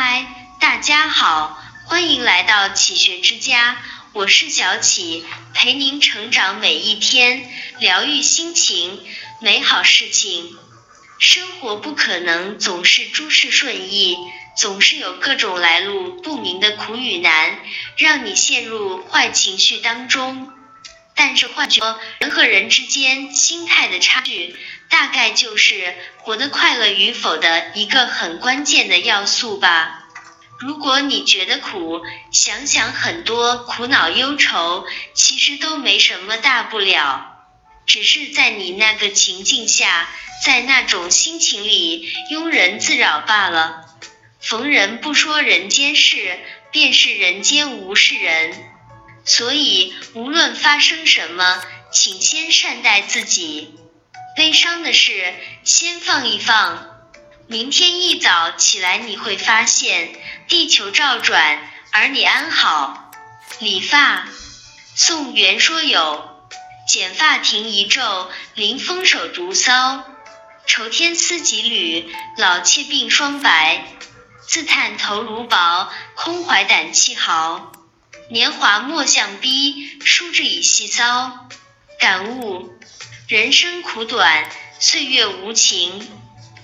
嗨，大家好，欢迎来到启学之家，我是小启，陪您成长每一天，疗愈心情，美好事情。生活不可能总是诸事顺意，总是有各种来路不明的苦与难，让你陷入坏情绪当中。但是换句话说，人和人之间心态的差距，大概就是活得快乐与否的一个很关键的要素吧。如果你觉得苦，想想很多苦恼忧愁，其实都没什么大不了，只是在你那个情境下，在那种心情里庸人自扰罢了。逢人不说人间事，便是人间无事人。所以，无论发生什么，请先善待自己。悲伤的事先放一放，明天一早起来，你会发现地球照转，而你安好。理发，宋元说有：剪发停一昼，临风手独骚。愁天思几缕，老怯鬓霜白。自叹头颅薄，空怀胆气豪。年华莫向逼，书之以细骚。感悟：人生苦短，岁月无情。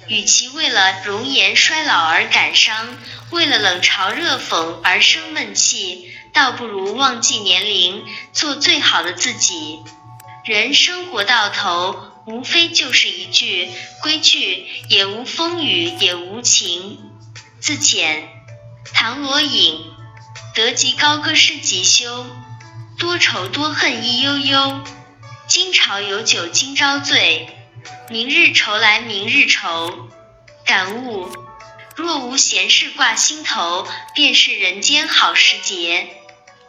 与其为了容颜衰老而感伤，为了冷嘲热讽而生闷气，倒不如忘记年龄，做最好的自己。人生活到头，无非就是一句归去，也无风雨也无晴。自遣，唐罗隐。得即高歌失即休，多愁多恨亦悠悠。今朝有酒今朝醉，明日愁来明日愁。感悟：若无闲事挂心头，便是人间好时节。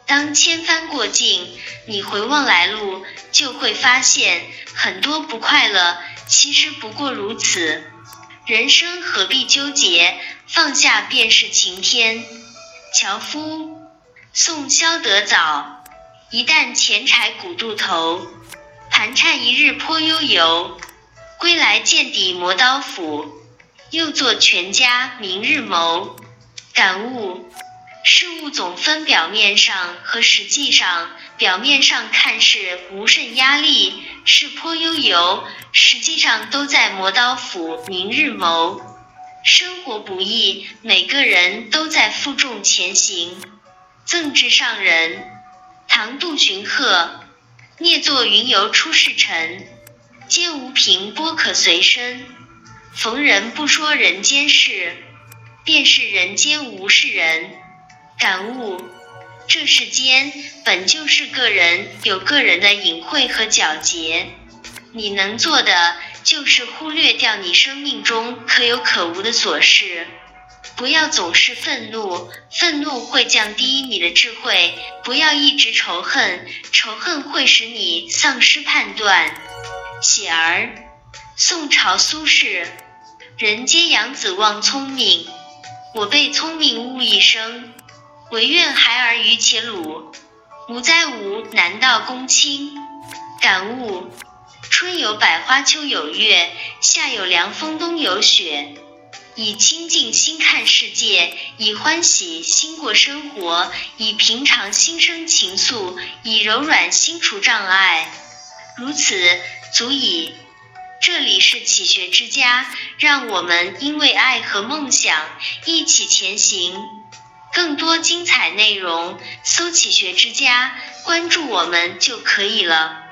当千帆过尽，你回望来路，就会发现很多不快乐，其实不过如此。人生何必纠结，放下便是晴天。樵夫。宋萧德早，一担钱柴古渡头，盘缠一日颇悠游。归来见底磨刀斧，又作全家明日谋。感悟：事物总分表面上和实际上，表面上看是无甚压力，是颇悠游，实际上都在磨刀斧明日谋。生活不易，每个人都在负重前行。赠至上人，唐杜荀鹤。聂作云游出世尘，皆无凭波可随身。逢人不说人间事，便是人间无事人。感悟：这世间本就是个人有个人的隐晦和皎洁，你能做的就是忽略掉你生命中可有可无的琐事。不要总是愤怒，愤怒会降低你的智慧；不要一直仇恨，仇恨会使你丧失判断。喜儿，宋朝苏轼。人皆养子望聪明，我辈聪明误一生。唯愿孩儿愚且鲁，无哉无难道公卿。感悟：春有百花，秋有月，夏有凉风，冬有雪。以清净心看世界，以欢喜心过生活，以平常心生情愫，以柔软心除障碍，如此足矣。这里是启学之家，让我们因为爱和梦想一起前行。更多精彩内容，搜“启学之家”，关注我们就可以了。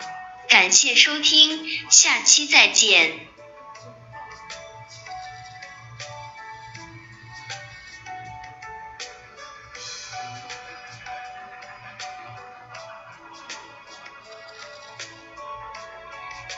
感谢收听，下期再见。